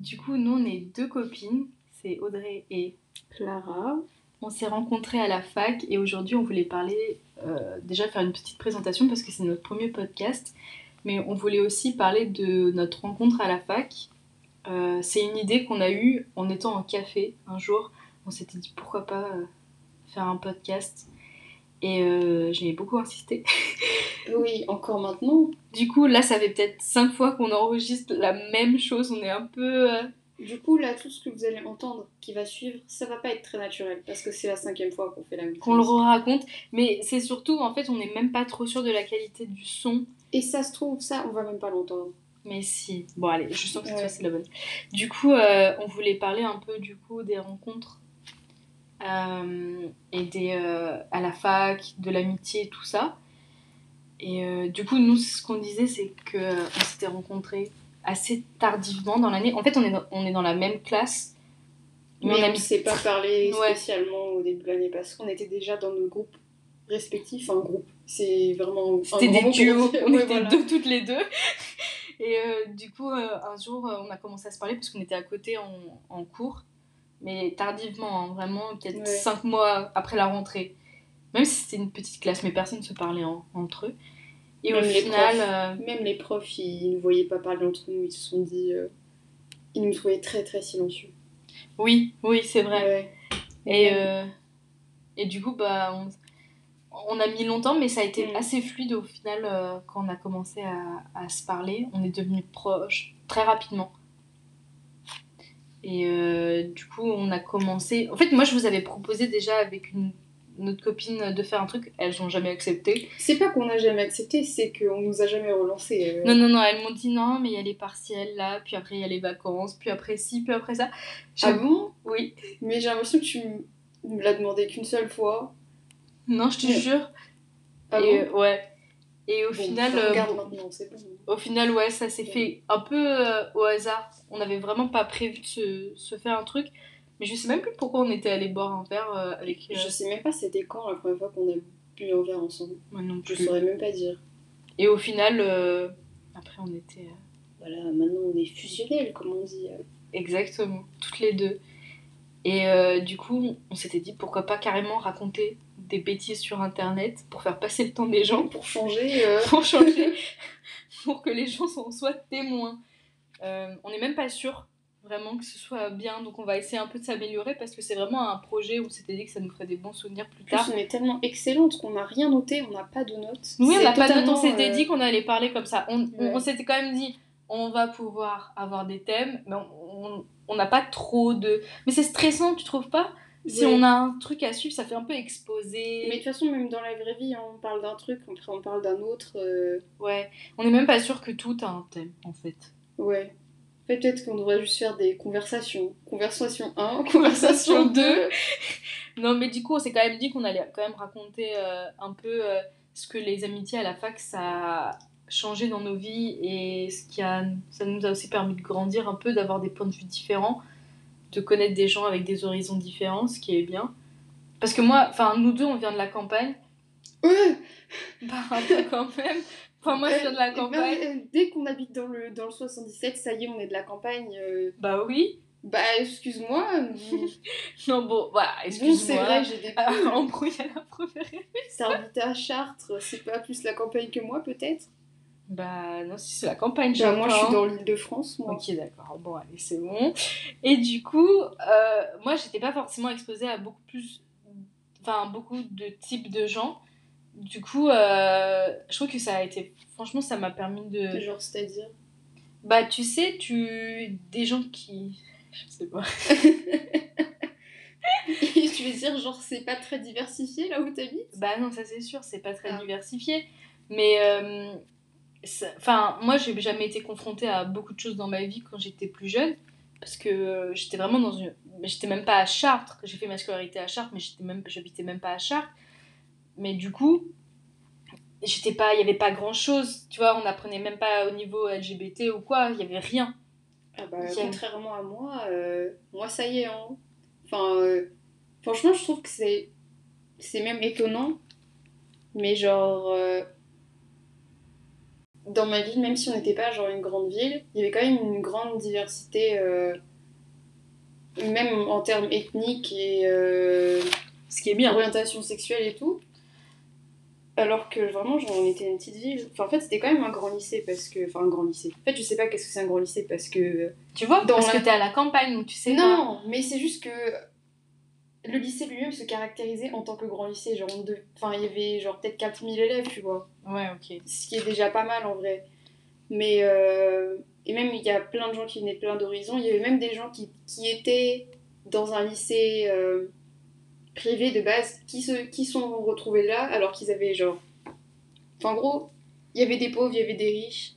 Du coup, nous, on est deux copines, c'est Audrey et Clara. On s'est rencontrés à la fac et aujourd'hui, on voulait parler, euh, déjà faire une petite présentation parce que c'est notre premier podcast, mais on voulait aussi parler de notre rencontre à la fac. Euh, c'est une idée qu'on a eue en étant en café un jour. On s'était dit pourquoi pas euh, faire un podcast et j'ai beaucoup insisté. Oui, encore maintenant. Du coup, là, ça fait peut-être cinq fois qu'on enregistre la même chose. On est un peu. euh, Du coup, là, tout ce que vous allez entendre qui va suivre, ça va pas être très naturel parce que c'est la cinquième fois qu'on fait la même qu'on le chose. raconte. Mais c'est surtout, en fait, on n'est même pas trop sûr de la qualité du son. Et ça se trouve, ça, on va même pas l'entendre. Mais si. Bon, allez, je sens que cette Ouais. fois, c'est la bonne. Du coup, euh, on voulait parler un peu du coup des rencontres euh, et des euh, à la fac, de l'amitié, tout ça. Et euh, du coup, nous, ce qu'on disait, c'est que euh, on s'était rencontrés assez tardivement dans l'année. En fait, on est dans, on est dans la même classe. Mais, on ne s'est pas parlé Ouais. spécialement au début de l'année parce qu'on était déjà dans nos groupes respectifs. Un groupe, c'est vraiment. C'était des duos, on Ouais, était voilà. deux toutes les deux. Et euh, du coup, euh, un jour, on a commencé à se parler parce qu'on était à côté en, en cours, mais tardivement, hein, vraiment, peut-être Ouais. cinq mois après la rentrée. Même si c'était une petite classe, mais personne ne se parlait en- entre eux. Et au Même final, profs. euh, Même les profs, ils ne voyaient pas parler entre nous. Ils se sont dit. euh, Ils nous trouvaient très très silencieux. oui, oui, c'est vrai. Ouais. Et, euh, et du coup, bah, on, on a mis longtemps, mais ça a été Mm. assez fluide au final euh, quand on a commencé à, à se parler. On est devenus proches très rapidement. Et euh, du coup, on a commencé. En fait, moi, je vous avais proposé déjà avec une, une autre copine de faire un truc. Elles n'ont jamais accepté. C'est pas qu'on n'a jamais accepté, c'est qu'on nous a jamais relancé. euh. Non, non, non, elles m'ont dit non, mais il y a les partiels là, puis après il y a les vacances, puis après ci, puis après ça. Ah bon? Oui. Mais j'ai l'impression que tu me l'as demandé qu'une seule fois. Non, je te Ouais. jure. Ah et, bon? euh, ouais. Et au Bon, final. euh, regarde maintenant, c'est bon. Au final, ouais, ça s'est Ouais. fait un peu au hasard. On n'avait vraiment pas prévu de se, se faire un truc. Mais je sais même plus pourquoi on était allé boire un verre euh, avec. euh, Je sais même pas c'était quand la première fois qu'on a bu un verre ensemble. moi non Je plus. saurais même pas dire. Et au final, euh, après, on était. euh, Voilà, maintenant on est fusionnels, comme on dit. euh. exactement, toutes les deux. Et euh, du coup, on s'était dit pourquoi pas carrément raconter des bêtises sur internet pour faire passer le temps des gens, Pour changer. euh, pour changer, pour que les gens en soient témoins. Euh, on n'est même pas sûr vraiment que ce soit bien, donc on va essayer un peu de s'améliorer parce que c'est vraiment un projet où on s'était dit que ça nous ferait des bons souvenirs plus En plus, tard. on est tellement excellente qu'on n'a rien noté, on n'a pas de notes. Oui, on n'a pas de notes, on s'était euh, dit qu'on allait parler comme ça. On, on- Ouais. on s'était quand même dit, on va pouvoir avoir des thèmes, mais on- n'a pas trop de... Mais c'est stressant, tu trouves pas? Si on a un truc à suivre, ça fait un peu exposé. Mais de toute façon, même dans la vraie vie, hein, on parle d'un truc, après on parle d'un autre. euh, Ouais, on n'est même pas sûr que tout a un thème, en fait. Ouais. Peut-être qu'on devrait juste faire des conversations. Conversation 1, conversation 2. Non, mais du coup, on s'est quand même dit qu'on allait quand même raconter euh, un peu euh, ce que les amitiés à la fac, ça a changé dans nos vies et ce qui a, ça nous a aussi permis de grandir un peu, d'avoir des points de vue différents, de connaître des gens avec des horizons différents, ce qui est bien. Parce que moi, enfin, nous deux, on vient de la campagne. Ouais. Bah, un peu quand même. Enfin, moi, je viens de la Euh, campagne. bah, euh, dès qu'on habite dans le, dans le 77, ça y est, on est de la campagne. euh, Bah oui. Bah, excuse-moi. mais- Non, bon, voilà, bon, excuse-moi. c'est vrai, j'ai des Ah, embrouille à la première. C'est habité à Chartres, c'est pas plus la campagne que moi, peut-être? Bah non, si c'est la campagne, Bah, moi, je suis j'entends. dans l'île de France, moi. Ok, d'accord. Bon, allez, c'est bon. Et du coup, euh, moi, j'étais pas forcément exposée à beaucoup plus. Enfin, beaucoup de types de gens. Du coup, euh, je trouve que ça a été. Franchement, ça m'a permis de. Genre, c'est-à-dire Bah, tu sais, tu. Des gens qui. Je sais pas. Tu veux dire, genre, c'est pas très diversifié là où t'habites? Bah non, ça c'est sûr, c'est pas très Ah. diversifié. Mais. euh, Enfin, moi, j'ai jamais été confrontée à beaucoup de choses dans ma vie quand j'étais plus jeune. Parce que euh, j'étais vraiment dans une. J'étais même pas à Chartres. J'ai fait ma scolarité à Chartres, mais j'étais même... j'habitais même pas à Chartres. Mais du coup, j'étais pas. Il y avait pas grand chose. Tu vois, on apprenait même pas au niveau LGBT ou quoi. Il y avait rien. Ah bah, contrairement à moi, euh, moi, ça y est, hein. Enfin, euh, franchement, je trouve que c'est... C'est même étonnant. Mais genre... euh, dans ma ville, même si on n'était pas genre une grande ville, il y avait quand même une grande diversité, même en termes ethniques et Ce qui est bien. orientation sexuelle et tout. Alors que vraiment, genre, on était une petite ville. Enfin, en fait, c'était quand même un grand lycée parce que. Enfin, un grand lycée. En fait, je sais pas qu'est-ce que c'est un grand lycée parce que. Tu vois, Dans parce la- que t'es à la campagne, donc tu sais pas. Non, mais c'est juste que le lycée lui-même se caractérisait en tant que grand lycée. Genre, on enfin, il y avait genre peut-être 4000 élèves, tu vois. Ouais, ok. Ce qui est déjà pas mal en vrai. Mais. euh, Et même, il y a plein de gens qui venaient de plein d'horizons. Il y avait même des gens qui, qui étaient dans un lycée euh, privé de base qui se qui sont retrouvés là alors qu'ils avaient genre. Enfin, en gros, il y avait des pauvres, il y avait des riches.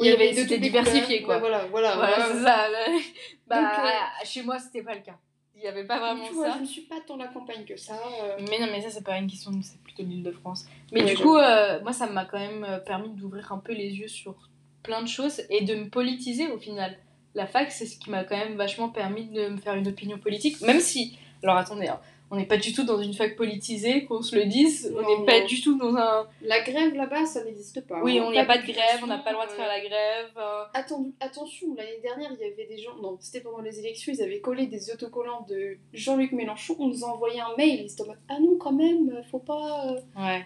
Il y avait- c'était diversifié, quoi. Ouais, voilà, voilà. Voilà, voilà. ça. Bah, Donc, euh, chez moi, c'était pas le cas. Il y avait pas vraiment vois, ça. je ne suis pas tant la campagne que ça. euh. Mais non, mais ça, c'est pas une question, c'est plutôt l'île de France. Mais Ouais, du coup, euh, moi, ça m'a quand même euh, permis d'ouvrir un peu les yeux sur plein de choses et de me politiser au final. La fac, c'est ce qui m'a quand même vachement permis de me faire une opinion politique, même si. Alors attendez, hein, on n'est pas du tout dans une fac politisée, qu'on se le dise. on n'est pas du tout dans un. La grève là-bas, ça n'existe pas. Oui, on n'y a pas de grève, on n'a pas le droit de euh, faire la grève. euh, Atten- attention, l'année dernière, il y avait des gens. Non, c'était pendant les élections, ils avaient collé des autocollants de Jean-Luc Mélenchon. On nous a envoyé un mail. Ils étaient en mode Ah non, quand même, faut pas. euh. Ouais.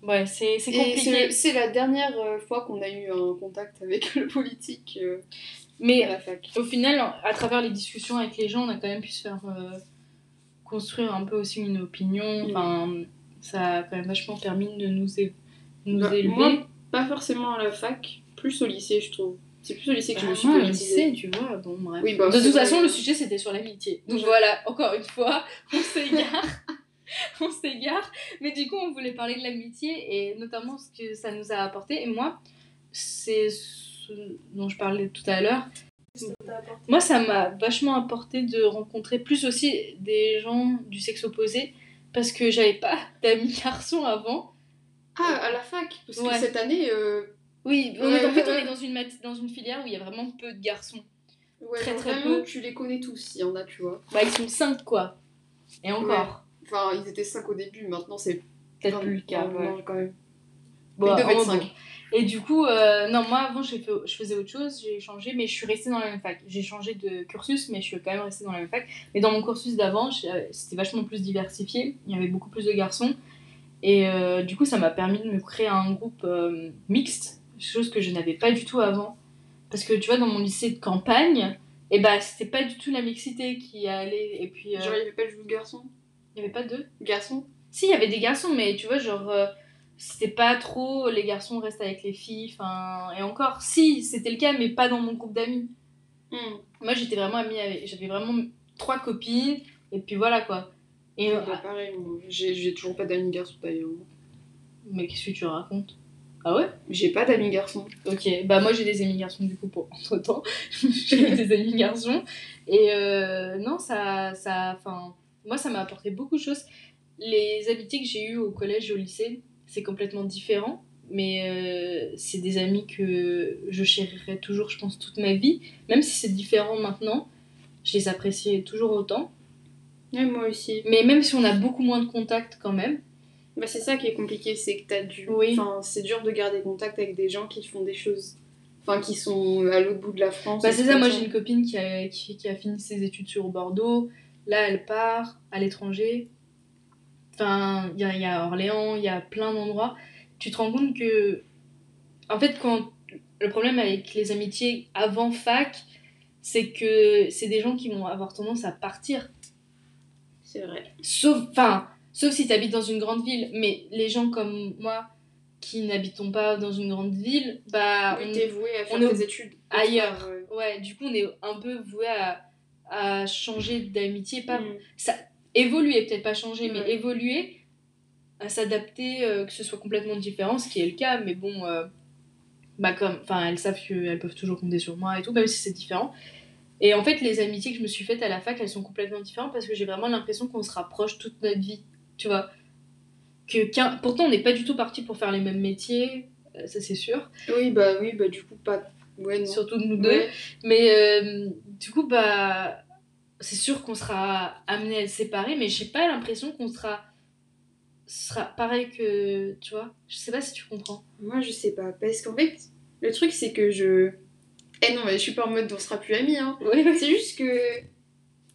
Ouais, c'est compliqué. c'est la dernière euh, fois qu'on a eu un contact avec le politique euh, Mais à la fac. au final, à travers les discussions avec les gens, on a quand même pu se faire euh, construire un peu aussi une opinion. Mm. Enfin, ça a quand même vachement permis de nous, é- nous Bah, élever. moi, Pas forcément à la fac, plus au lycée, je trouve. C'est plus au lycée que je Bah, me suis moi, lycée, tu vois, bon, bref. Oui, bah, de toute vrai. façon, le sujet c'était sur l'amitié. Donc voilà, encore une fois, on s'égare. on s'égare. Mais du coup, on voulait parler de l'amitié et notamment ce que ça nous a apporté. Et moi, c'est ce dont je parlais tout à l'heure. Moi, ça m'a vachement apporté de rencontrer plus aussi des gens du sexe opposé parce que j'avais pas d'amis garçons avant. Ah, à la fac Parce que cette année, euh, Oui, on Ouais, est, en fait, on est dans une, mat- dans une filière où il y a vraiment peu de garçons. ouais, Très, très vraiment, peu. tu les connais tous, il y en a, tu vois. Bah, ils sont 5 quoi. Et encore. Enfin, ils étaient 5 au début, maintenant c'est Peut-être plus le cas. Non, quand même. Bon, ils devaient être oh, bon. 5. Et du coup, euh, non, moi avant, fait, je faisais autre chose, j'ai changé, mais je suis restée dans la même fac. J'ai changé de cursus, mais je suis quand même restée dans la même fac. Mais dans mon cursus d'avant, euh, c'était vachement plus diversifié, il y avait beaucoup plus de garçons. Et euh, du coup, ça m'a permis de me créer un groupe euh, mixte, chose que je n'avais pas du tout avant. Parce que tu vois, dans mon lycée de campagne, et bah, c'était pas du tout la mixité qui allait. Et puis, Genre, il n'y avait pas de jeu de garçon il y avait pas de. Garçon Si, il y avait des garçons, mais tu vois, genre, c'était pas trop les garçons restent avec les filles, enfin, et encore, si, c'était le cas, mais pas dans mon groupe d'amis. Hmm. Moi, j'étais vraiment amie avec. J'avais vraiment trois copines, et puis voilà quoi. Et, euh, Bah, pareil, moi, j'ai j'ai toujours pas d'amis garçons d'ailleurs. mais qu'est-ce que tu racontes? Ah ouais? J'ai pas d'amis garçons. Ok, bah moi j'ai des amis garçons du coup pour entre temps. j'ai des amis garçons. Et euh, non, ça. ça enfin, moi ça m'a apporté beaucoup de choses. Les amitiés que j'ai eues au collège et au lycée, c'est complètement différent. Mais euh, c'est des amis que je chérirai toujours, je pense, toute ma vie. Même si c'est différent maintenant, je les appréciais toujours autant. Ouais, moi aussi. Mais même si on a beaucoup moins de contacts quand même. Bah, c'est ça qui est compliqué, c'est que t'as. Oui. Enfin, c'est dur de garder contact avec des gens qui font des choses. Enfin, qui sont à l'autre bout de la France. Bah, et c'est ça, moi j'ai une copine qui a, qui, qui a fini ses études sur Bordeaux. Là, elle part à l'étranger. Enfin, il y y a Orléans, il y a plein d'endroits. Tu te rends compte que. En fait, quand. Le problème avec les amitiés avant fac, c'est que c'est des gens qui vont avoir tendance à partir. C'est vrai. Sauf. Enfin, sauf si tu habites dans une grande ville. Mais les gens comme moi qui n'habitons pas dans une grande ville, bah. on- t'es voué à faire est tes études ailleurs. part, ouais. Du coup, on est un peu voué à, à changer d'amitié, pas Hmm. Évoluer, peut-être pas changer, mais Ouais. évoluer, à s'adapter, euh, que ce soit complètement différent, ce qui est le cas, mais bon, euh, bah comme, enfin, elles savent qu'elles peuvent toujours compter sur moi et tout, même si c'est différent. Et en fait, les amitiés que je me suis faites à la fac, elles sont complètement différentes parce que j'ai vraiment l'impression qu'on se rapproche toute notre vie, tu vois. Que, pourtant, on n'est pas du tout parti pour faire les mêmes métiers, euh, ça c'est sûr, Oui, bah oui, bah du coup, pas. Ouais, non. surtout nous deux. Ouais. Mais du coup, bah, c'est sûr qu'on sera amené à se séparer, mais j'ai pas l'impression qu'on sera ce sera pareil que. Tu vois Je sais pas si tu comprends. Moi, je sais pas. Parce qu'en fait, le truc, c'est que je. Eh non, mais je suis pas en mode on sera plus amis, hein. C'est juste que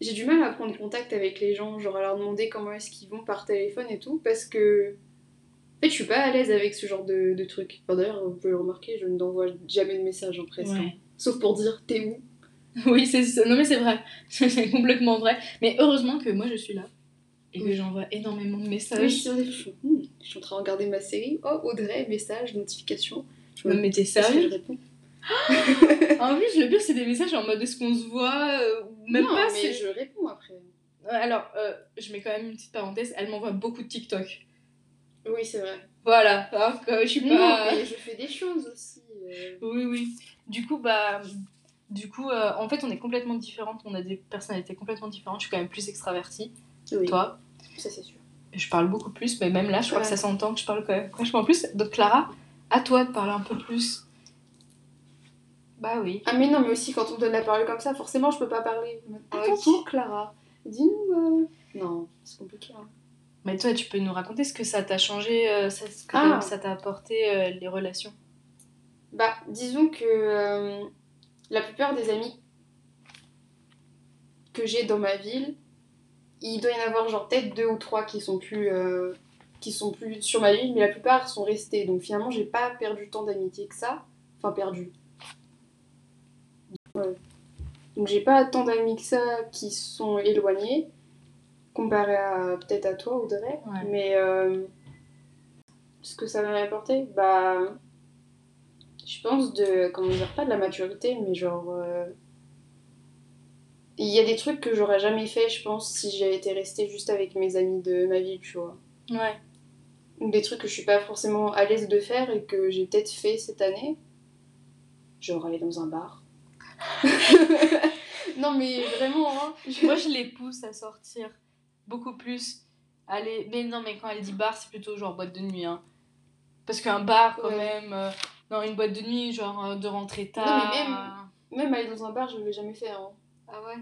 j'ai du mal à prendre contact avec les gens, genre à leur demander comment est-ce qu'ils vont par téléphone et tout, parce que. En fait, je suis pas à l'aise avec ce genre de, de truc. Enfin, D'ailleurs, vous pouvez le remarquer, je n'envoie jamais de message en presque. hein. Sauf pour dire t'es où? Oui, c'est ça. Non, mais c'est vrai. C'est complètement vrai. Mais heureusement que moi, je suis là. Et que j'envoie énormément de messages. Oui, je suis je suis en train de regarder ma série. Oh, Audrey, message, notification. Je Non, Est-ce que sérieux je réponds En plus, le pire, c'est des messages en mode est-ce qu'on se voit euh, ou Même non, pas. mais je réponds après. Alors, euh, je mets quand même une petite parenthèse. Elle m'envoie beaucoup de TikTok. Oui, c'est vrai. Voilà. Alors que je suis Non, pas. mais je fais des choses aussi. euh. Oui, oui. Du coup, bah. Du coup, euh, en fait, on est complètement différentes. On a des personnalités complètement différentes. Je suis quand même plus extravertie. Oui, Toi, ça c'est sûr. je parle beaucoup plus. Mais même là, je crois Ouais. que ça s'entend que je parle quand même vachement plus. Donc, Clara, à toi de parler un peu plus. Bah oui. Ah mais non, mais aussi quand on me donne la parole comme ça, forcément je peux pas parler. À ton Ok. tour, Clara. Dis-nous. euh. Non, c'est compliqué. Hein. Mais toi, tu peux nous raconter ce que ça t'a changé, euh, ça- ce que Ah. ça t'a apporté, euh, les relations? Bah, disons que euh, la plupart des amis que j'ai dans ma ville, il doit y en avoir genre peut-être deux ou trois qui sont plus euh, qui sont plus sur ma ville, mais la plupart sont restés. Donc finalement, j'ai pas perdu tant d'amitié que ça. Enfin, perdu. Ouais. Donc j'ai pas tant d'amis que ça qui sont éloignés, comparé à peut-être à toi, Audrey. Ouais. Mais euh, ce que ça m'a apporté, bah je pense de comment dire pas de la maturité mais genre euh, il y a des trucs que j'aurais jamais fait je pense si j'avais été restée juste avec mes amis de ma vie tu vois Ouais. ou des trucs que je suis pas forcément à l'aise de faire et que j'ai peut-être fait cette année genre aller dans un bar non mais vraiment hein, je- Moi, je les pousse à sortir beaucoup plus. Aller... Mais non, mais quand elle dit bar, c'est plutôt genre boîte de nuit. Hein. Parce qu'un bar, quand Ouais. même. euh, Non, une boîte de nuit, genre euh, de rentrer tard. Non, mais même- même aller dans un bar je l'ai jamais fait hein. Ah ouais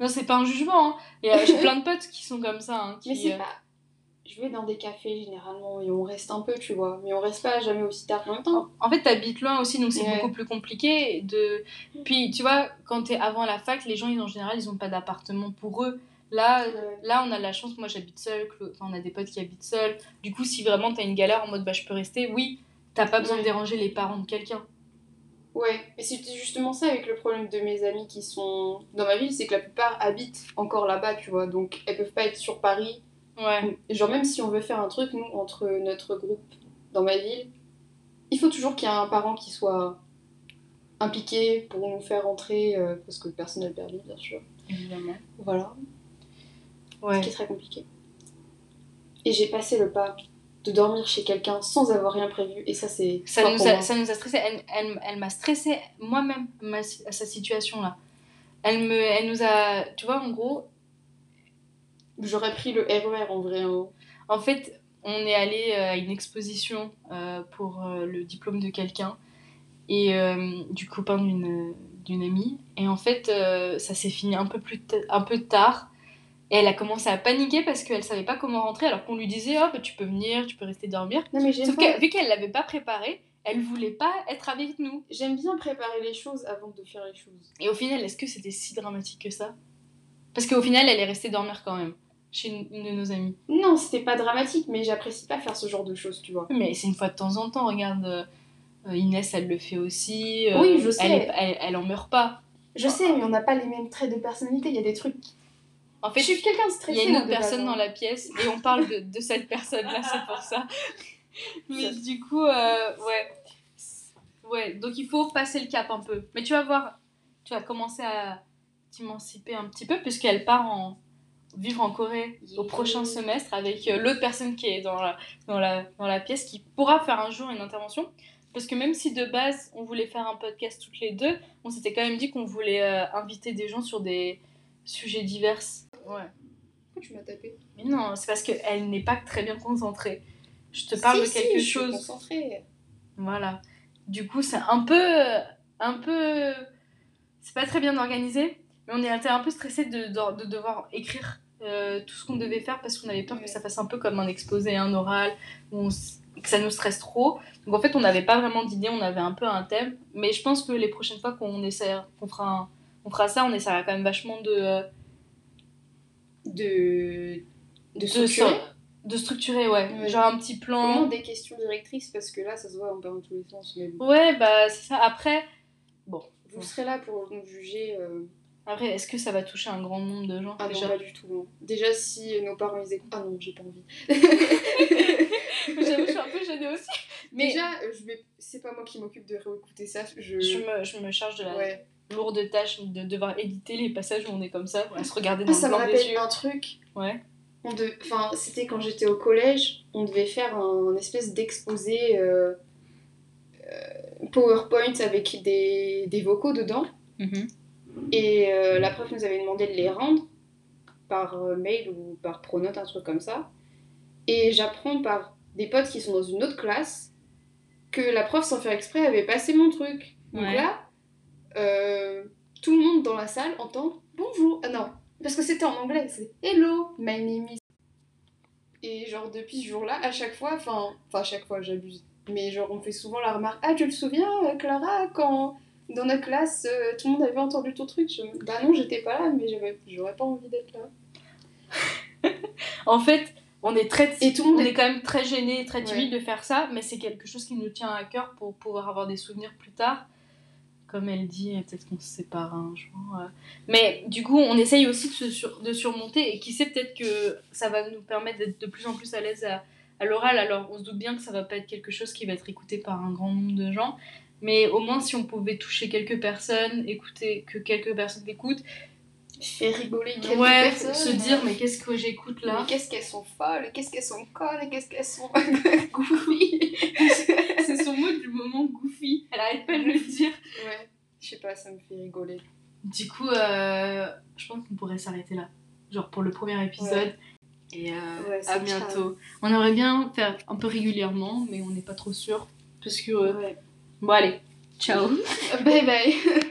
Non, c'est pas un jugement. Hein. Et, euh, J'ai plein de potes qui sont comme ça. Hein, qui, mais c'est euh, pas je vais dans des cafés généralement et on reste un peu tu vois mais on reste pas jamais aussi tard en même temps En fait, t'habites loin aussi, donc c'est Ouais. beaucoup plus compliqué. De... Puis, tu vois, quand t'es avant la fac, les gens, ils, en général, ils ont pas d'appartement pour eux. Là, Ouais. là, on a de la chance, moi j'habite seule, on a des potes qui habitent seuls. Du coup, si vraiment t'as une galère en mode bah je peux rester, oui, t'as pas besoin de déranger les parents de quelqu'un. Ouais, et c'était justement ça avec le problème de mes amis qui sont dans ma ville, c'est que la plupart habitent encore là-bas, tu vois, donc elles peuvent pas être sur Paris. Ouais, Genre même si on veut faire un truc, nous, entre notre groupe dans ma ville, il faut toujours qu'il y ait un parent qui soit impliqué pour nous faire rentrer, euh, parce que personne n'a le permis, bien sûr. évidemment. Voilà, Ouais. ce qui est très compliqué. Et j'ai passé le pas de dormir chez quelqu'un sans avoir rien prévu, et ça c'est... Ça, nous a, ça nous a stressé. Elle, elle, elle m'a stressé moi-même sa situation là. Elle, me, elle nous a. Tu vois, en gros, J'aurais pris le RER en vrai. hein. En fait, on est allé euh, à une exposition euh, pour euh, le diplôme de quelqu'un et euh, du copain d'une d'une amie. Et en fait, ça s'est fini un peu, plus un peu tard. Et elle a commencé à paniquer parce qu'elle savait pas comment rentrer alors qu'on lui disait Oh, bah, tu peux venir, tu peux rester dormir. Non mais Sauf que vu qu'elle l'avait pas préparé, elle voulait pas être avec nous. J'aime bien préparer les choses avant de faire les choses. Et au final, est-ce que c'était si dramatique que ça? Parce qu'au final, elle est restée dormir quand même chez une, de nos amies. Non, c'était pas dramatique, mais j'apprécie pas faire ce genre de choses, tu vois. Mais c'est une fois de temps en temps, regarde. euh, euh, Inès, elle le fait aussi. euh, Oui, je sais. Elle, est- elle, elle en meurt pas. Je sais, mais on n'a pas les mêmes traits de personnalité. Il y a des trucs. En Je fait, suis quelqu'un de il stressé. y a une autre personne hein. dans la pièce et on parle de, de cette personne-là, c'est pour ça. Mais du coup, euh, ouais. Ouais, donc il faut passer le cap un peu. Mais tu vas voir, tu vas commencer à t'émanciper un petit peu puisqu'elle part en vivre en Corée au prochain semestre avec euh, l'autre personne qui est dans la, dans, la, dans la pièce qui pourra faire un jour une intervention. Parce que même si de base on voulait faire un podcast toutes les deux, on s'était quand même dit qu'on voulait euh, inviter des gens sur des sujets divers. Ouais. Pourquoi tu m'as tapé Mais non, c'est parce qu'elle n'est pas très bien concentrée. Je te parle Si, de si, quelque je suis chose. concentrée. Voilà. Du coup, c'est un peu. Un peu. C'est pas très bien organisé, mais on était un peu stressé de, de, de devoir écrire euh, tout ce qu'on devait faire parce qu'on avait peur Ouais. que ça fasse un peu comme un exposé, un oral, où on que ça nous stresse trop. Donc en fait, on n'avait pas vraiment d'idée, on avait un peu un thème. Mais je pense que les prochaines fois qu'on essaiera, qu'on fera, un- on fera ça, on essaiera quand même vachement de, euh, De. De structurer. de structurer, ouais. Ouais. Genre un petit plan. Vraiment des questions directrices parce que là ça se voit on part dans tous les sens. mais bon. Ouais, bah c'est ça. Après, Vous serez là pour nous juger. euh, après est-ce que ça va toucher un grand nombre de gens Ah non, déjà pas du tout. non. Déjà, si nos parents ils écoutent. Ah non, j'ai pas envie. J'avoue, je suis un peu gênée aussi. Mais Déjà, euh, je vais... c'est pas moi qui m'occupe de réécouter ça. Je... je me, je me charge de la Ouais. Lourde tâche de devoir éditer les passages où on est comme ça, à se regarder dans Ah, le ça me des rappelle yeux. un truc. Ouais. On de... enfin, c'était quand j'étais au collège, on devait faire un, espèce d'exposé euh, euh, PowerPoint avec des, des vocaux dedans. Mhm. Et euh, la prof nous avait demandé de les rendre par euh, mail ou par pronote, un truc comme ça. Et j'apprends par des potes qui sont dans une autre classe que la prof, sans faire exprès, avait passé mon truc. Donc Ouais. là, euh, tout le monde dans la salle entend bonjour. Ah non, parce que c'était en anglais, c'est hello, my name is. Et genre, depuis ce jour-là, à chaque fois, enfin, enfin, à chaque fois, j'abuse. Mais genre, on fait souvent la remarque Ah, tu te souviens, euh, Clara, quand dans notre classe, euh, tout le monde avait entendu ton truc Je- Bah non, j'étais pas là, mais j'avais- j'aurais pas envie d'être là. En fait, on est très Et tout le monde on est- est quand même très gêné très timide de faire ça, mais c'est quelque chose qui nous tient à cœur pour pouvoir avoir des souvenirs plus tard. Comme elle dit, peut-être qu'on se sépare un jour. euh. Mais du coup, on essaye aussi de, se sur- de surmonter et qui sait peut-être que ça va nous permettre d'être de plus en plus à l'aise à, à l'oral. Alors, on se doute bien que ça va pas être quelque chose qui va être écouté par un grand nombre de gens, mais au moins si on pouvait toucher quelques personnes, écouter que quelques personnes écoutent, fait rigoler quelques ouais, personnes. se dire mais qu'est-ce que j'écoute là? Mais qu'est-ce qu'elles sont folles, qu'est-ce qu'elles sont connes, qu'est-ce qu'elles sont goofy. Du moment goofy. Elle arrête pas de le dire. Ouais, je sais pas, ça me fait rigoler. Du coup, euh, je pense qu'on pourrait s'arrêter là. Genre pour le premier épisode. Et euh, Ouais, à bientôt. On aimerait bien faire un peu régulièrement, mais on n'est pas trop sûr. Parce que. euh, Ouais. Bon, allez. Ciao. Bye bye.